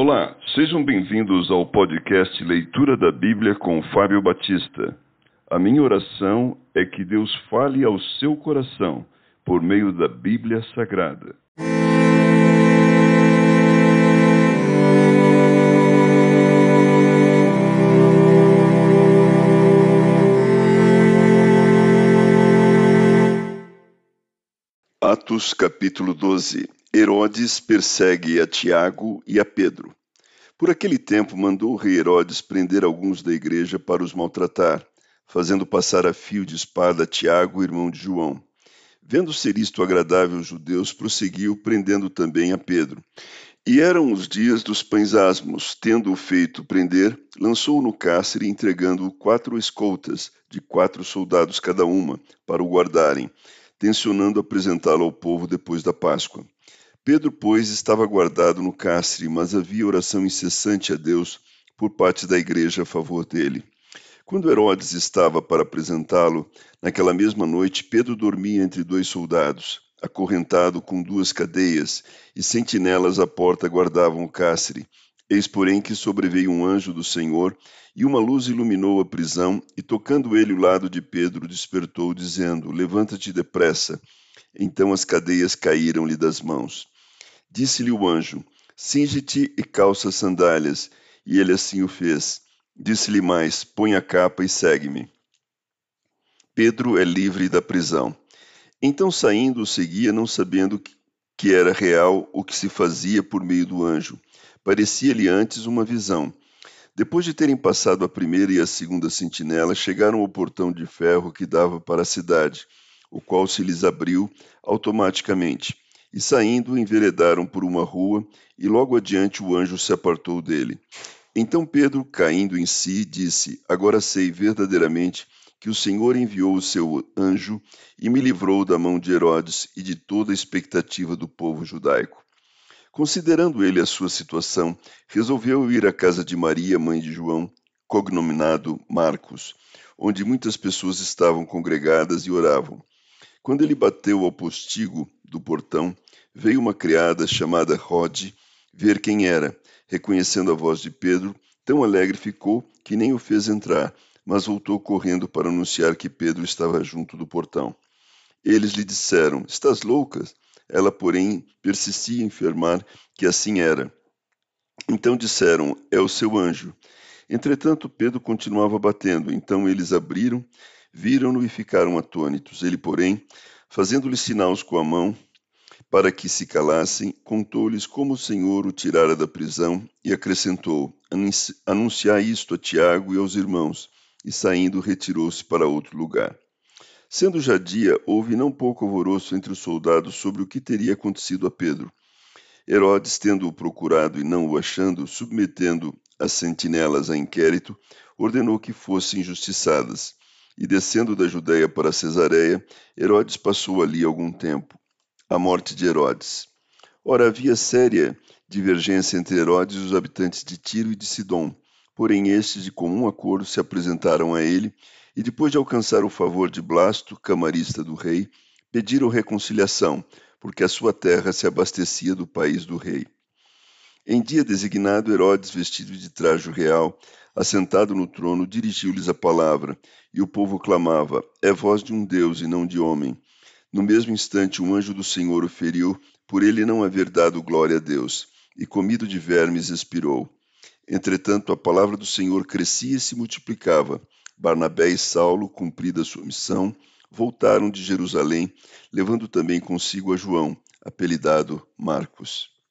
Olá, sejam bem-vindos ao podcast Leitura da Bíblia com Fábio Batista. A minha oração é que Deus fale ao seu coração por meio da Bíblia Sagrada. Atos capítulo 12 Herodes persegue a Tiago e a Pedro. Por aquele tempo mandou o rei Herodes prender alguns da igreja para os maltratar, fazendo passar a fio de espada Tiago, irmão de João. Vendo ser isto agradável aos judeus, prosseguiu, prendendo também a Pedro. E eram os dias dos pães asmos. Tendo-o feito prender, lançou-o no cárcere, entregando-o quatro escoltas, de quatro soldados cada uma, para o guardarem, tencionando apresentá-lo ao povo depois da Páscoa. Pedro, pois, estava guardado no cárcere, mas havia oração incessante a Deus por parte da igreja a favor dele. Quando Herodes estava para apresentá-lo, naquela mesma noite, Pedro dormia entre dois soldados, acorrentado com duas cadeias, e sentinelas à porta guardavam o cárcere. Eis, porém, que sobreveio um anjo do Senhor, e uma luz iluminou a prisão, e tocando ele o lado de Pedro, despertou, dizendo: Levanta-te depressa. Então as cadeias caíram-lhe das mãos. Disse-lhe o anjo: Cinge-te e calça as sandálias. E ele assim o fez. Disse-lhe mais: Põe a capa e segue-me. Pedro é livre da prisão. Então, saindo, o seguia, não sabendo que era real o que se fazia por meio do anjo. Parecia-lhe antes uma visão. Depois de terem passado a primeira e a segunda sentinela, chegaram ao portão de ferro que dava para a cidade, o qual se lhes abriu automaticamente. E saindo, enveredaram por uma rua, e logo adiante o anjo se apartou dele. Então Pedro, caindo em si, disse: Agora sei verdadeiramente que o Senhor enviou o seu anjo e me livrou da mão de Herodes e de toda a expectativa do povo judaico. Considerando ele a sua situação, resolveu ir à casa de Maria, mãe de João, cognominado Marcos, onde muitas pessoas estavam congregadas e oravam. Quando ele bateu ao postigo do portão, veio uma criada chamada Rode ver quem era. Reconhecendo a voz de Pedro, tão alegre ficou que nem o fez entrar, mas voltou correndo para anunciar que Pedro estava junto do portão. Eles lhe disseram: Estás louca? Ela, porém, persistia em afirmar que assim era. Então disseram: É o seu anjo. Entretanto, Pedro continuava batendo. Então eles abriram viram-no e ficaram atônitos. Ele, porém, fazendo-lhes sinais com a mão, para que se calassem, contou-lhes como o Senhor o tirara da prisão e acrescentou: Anunciai isto a Tiago e aos irmãos. E saindo, retirou-se para outro lugar. Sendo já dia, houve não pouco alvoroço entre os soldados sobre o que teria acontecido a Pedro. Herodes, tendo-o procurado e não o achando, submetendo as sentinelas a inquérito, ordenou que fossem injustiçadas e descendo da Judéia para Cesareia, Herodes passou ali algum tempo. A morte de Herodes. Ora, havia séria divergência entre Herodes e os habitantes de Tiro e de Sidom. Porém, estes, de comum acordo, se apresentaram a ele e, depois de alcançar o favor de Blasto, camarista do rei, pediram reconciliação, porque a sua terra se abastecia do país do rei. Em dia designado, Herodes, vestido de trajo real, assentado no trono, dirigiu-lhes a palavra, e o povo clamava: É voz de um Deus e não de homem. No mesmo instante, um anjo do Senhor o feriu, por ele não haver dado glória a Deus, e comido de vermes expirou. Entretanto, a palavra do Senhor crescia e se multiplicava. Barnabé e Saulo, cumprida sua missão, voltaram de Jerusalém, levando também consigo a João, apelidado Marcos.